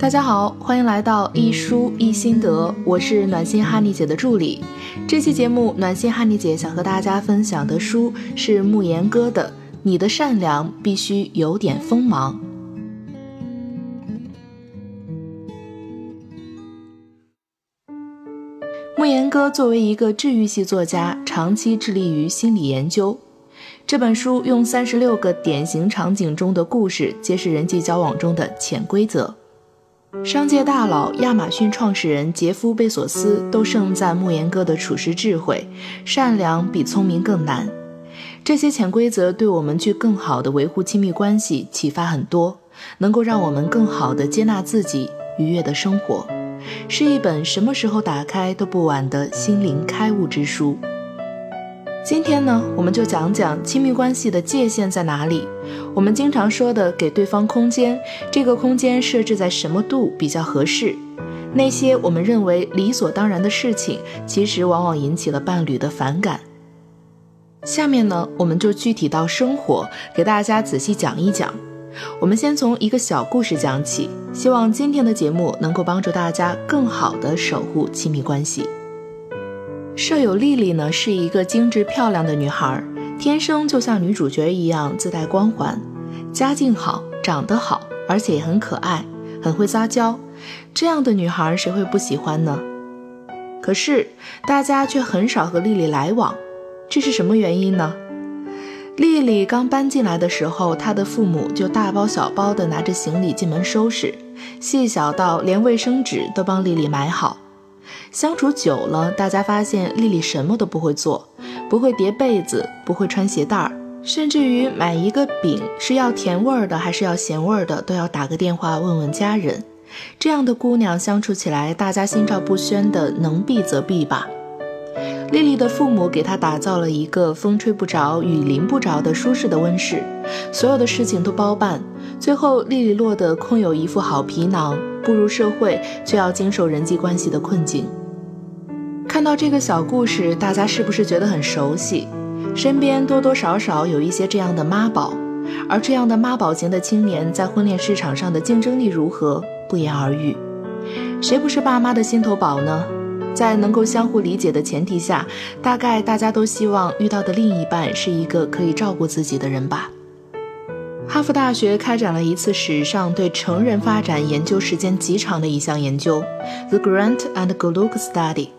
大家好，欢迎来到一书一心得，我是暖心哈尼姐的助理。这期节目，暖心哈尼姐想和大家分享的书是慕言哥的《你的善良必须有点锋芒》。慕言哥作为一个治愈系作家，长期致力于心理研究。这本书用三十六个典型场景中的故事，揭示人际交往中的潜规则。商界大佬、亚马逊创始人杰夫·贝索斯都盛赞莫言哥的处世智慧，善良比聪明更难。这些潜规则对我们去更好的维护亲密关系启发很多，能够让我们更好的接纳自己，愉悦的生活，是一本什么时候打开都不晚的心灵开悟之书。今天呢，我们就讲讲亲密关系的界限在哪里。我们经常说的给对方空间，这个空间设置在什么度比较合适？那些我们认为理所当然的事情，其实往往引起了伴侣的反感。下面呢，我们就具体到生活，给大家仔细讲一讲。我们先从一个小故事讲起，希望今天的节目能够帮助大家更好的守护亲密关系。舍友丽丽呢，是一个精致漂亮的女孩，天生就像女主角一样自带光环，家境好，长得好，而且也很可爱，很会撒娇。这样的女孩谁会不喜欢呢？可是大家却很少和丽丽来往，这是什么原因呢？丽丽刚搬进来的时候，她的父母就大包小包的拿着行李进门收拾，细小到连卫生纸都帮丽丽买好。相处久了，大家发现丽丽什么都不会做，不会叠被子，不会穿鞋带儿，甚至于买一个饼是要甜味儿的还是要咸味儿的，都要打个电话问问家人。这样的姑娘相处起来，大家心照不宣的，能避则避吧。丽丽的父母给她打造了一个风吹不着、雨淋不着的舒适的温室，所有的事情都包办。最后，丽丽落得空有一副好皮囊，步入社会却要经受人际关系的困境。看到这个小故事，大家是不是觉得很熟悉？身边多多少少有一些这样的妈宝，而这样的妈宝型的青年，在婚恋市场上的竞争力如何，不言而喻。谁不是爸妈的心头宝呢？在能够相互理解的前提下，大概大家都希望遇到的另一半是一个可以照顾自己的人吧。哈佛大学开展了一次史上对成人发展研究时间极长的一项研究，The Grant and Gluck Study。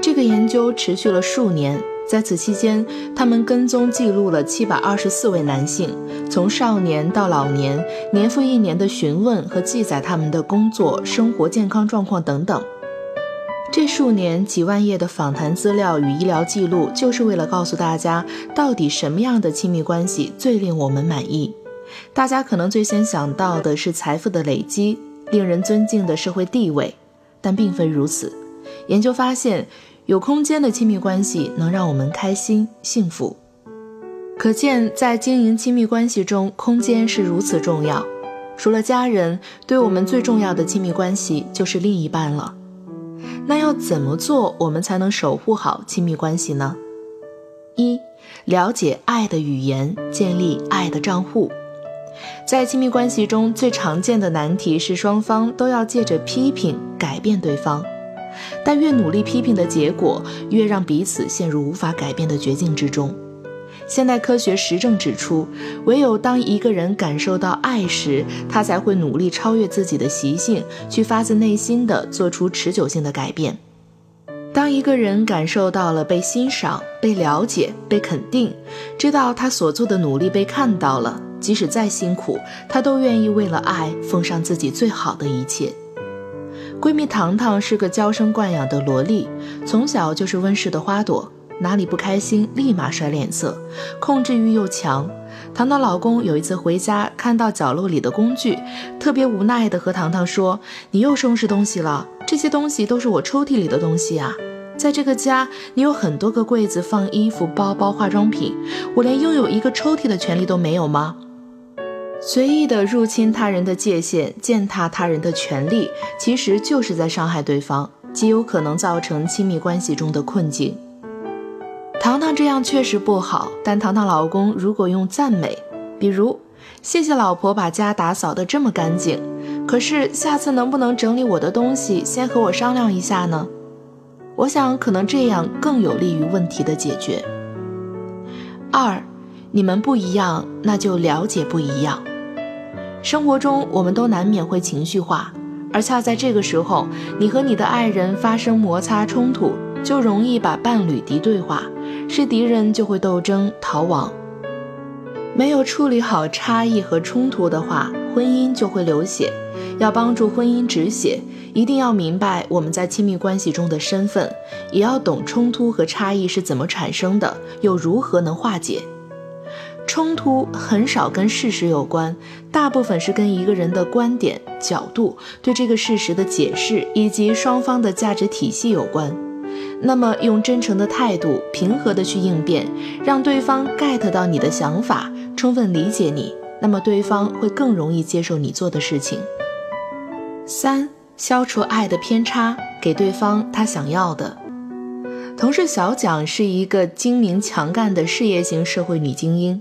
这个研究持续了数年，在此期间，他们跟踪记录了七百二十四位男性，从少年到老年，年复一年的询问和记载他们的工作、生活、健康状况等等。这数年几万页的访谈资料与医疗记录，就是为了告诉大家，到底什么样的亲密关系最令我们满意。大家可能最先想到的是财富的累积，令人尊敬的社会地位，但并非如此。研究发现。有空间的亲密关系能让我们开心幸福，可见在经营亲密关系中，空间是如此重要。除了家人，对我们最重要的亲密关系就是另一半了。那要怎么做，我们才能守护好亲密关系呢？一、了解爱的语言，建立爱的账户。在亲密关系中最常见的难题是，双方都要借着批评改变对方。但越努力批评的结果，越让彼此陷入无法改变的绝境之中。现代科学实证指出，唯有当一个人感受到爱时，他才会努力超越自己的习性，去发自内心的做出持久性的改变。当一个人感受到了被欣赏、被了解、被肯定，知道他所做的努力被看到了，即使再辛苦，他都愿意为了爱奉上自己最好的一切。闺蜜糖糖是个娇生惯养的萝莉，从小就是温室的花朵，哪里不开心立马甩脸色，控制欲又强。糖糖老公有一次回家，看到角落里的工具，特别无奈地和糖糖说：“你又收拾东西了，这些东西都是我抽屉里的东西啊。在这个家，你有很多个柜子放衣服、包包、化妆品，我连拥有一个抽屉的权利都没有吗？”随意的入侵他人的界限，践踏他人的权利，其实就是在伤害对方，极有可能造成亲密关系中的困境。这样确实不好，但糖糖老公如果用赞美，比如谢谢老婆把家打扫得这么干净，可是下次能不能整理我的东西，先和我商量一下呢？我想可能这样更有利于问题的解决。二，你们不一样，那就了解不一样。生活中我们都难免会情绪化，而恰在这个时候，你和你的爱人发生摩擦冲突，就容易把伴侣敌对化，是敌人就会斗争逃亡。没有处理好差异和冲突的话，婚姻就会流血。要帮助婚姻止血，一定要明白我们在亲密关系中的身份，也要懂冲突和差异是怎么产生的，又如何能化解。冲突很少跟事实有关，大部分是跟一个人的观点、角度、对这个事实的解释以及双方的价值体系有关。那么，用真诚的态度，平和的去应变，让对方 get 到你的想法，充分理解你，那么对方会更容易接受你做的事情。三、消除爱的偏差，给对方他想要的。同事小蒋是一个精明强干的事业型社会女精英，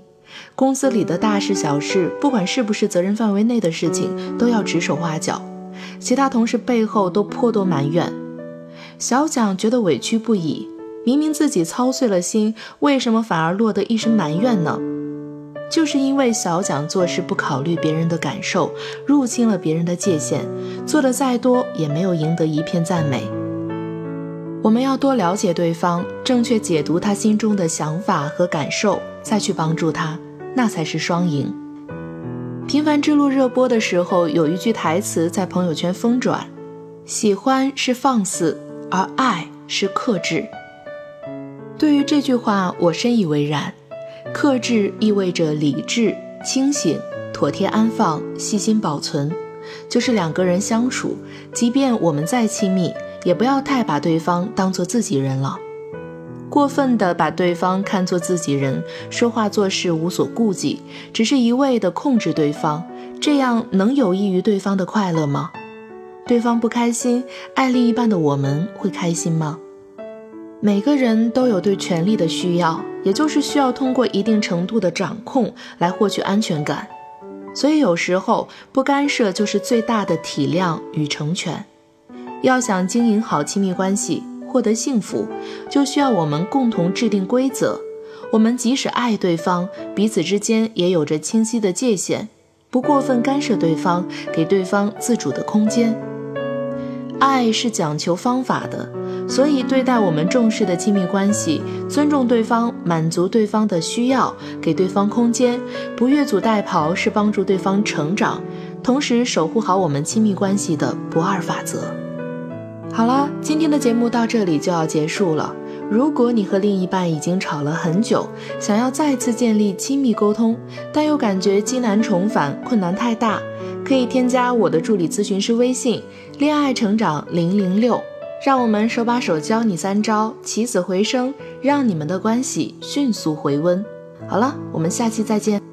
公司里的大事小事，不管是不是责任范围内的事情，都要指手画脚，其他同事背后都颇多埋怨。小蒋觉得委屈不已，明明自己操碎了心，为什么反而落得一身埋怨呢？就是因为小蒋做事不考虑别人的感受，入侵了别人的界限，做的再多也没有赢得一片赞美。我们要多了解对方，正确解读他心中的想法和感受，再去帮助他，那才是双赢。《平凡之路》热播的时候，有一句台词在朋友圈疯转：“喜欢是放肆。”而爱是克制。对于这句话，我深以为然。克制意味着理智、清醒、妥帖安放、细心保存，就是两个人相处，即便我们再亲密，也不要太把对方当做自己人了。过分的把对方看作自己人，说话做事无所顾忌，只是一味的控制对方，这样能有益于对方的快乐吗？对方不开心，爱另一半的我们会开心吗？每个人都有对权力的需要，也就是需要通过一定程度的掌控来获取安全感。所以有时候不干涉就是最大的体谅与成全。要想经营好亲密关系，获得幸福，就需要我们共同制定规则。我们即使爱对方，彼此之间也有着清晰的界限，不过分干涉对方，给对方自主的空间。爱是讲求方法的，所以对待我们重视的亲密关系，尊重对方，满足对方的需要，给对方空间，不越俎代庖，是帮助对方成长，同时守护好我们亲密关系的不二法则。好了，今天的节目到这里就要结束了。如果你和另一半已经吵了很久，想要再次建立亲密沟通，但又感觉积难重返，困难太大。可以添加我的助理咨询师微信“恋爱成长零零六”，让我们手把手教你三招，起死回生，让你们的关系迅速回温。好了，我们下期再见。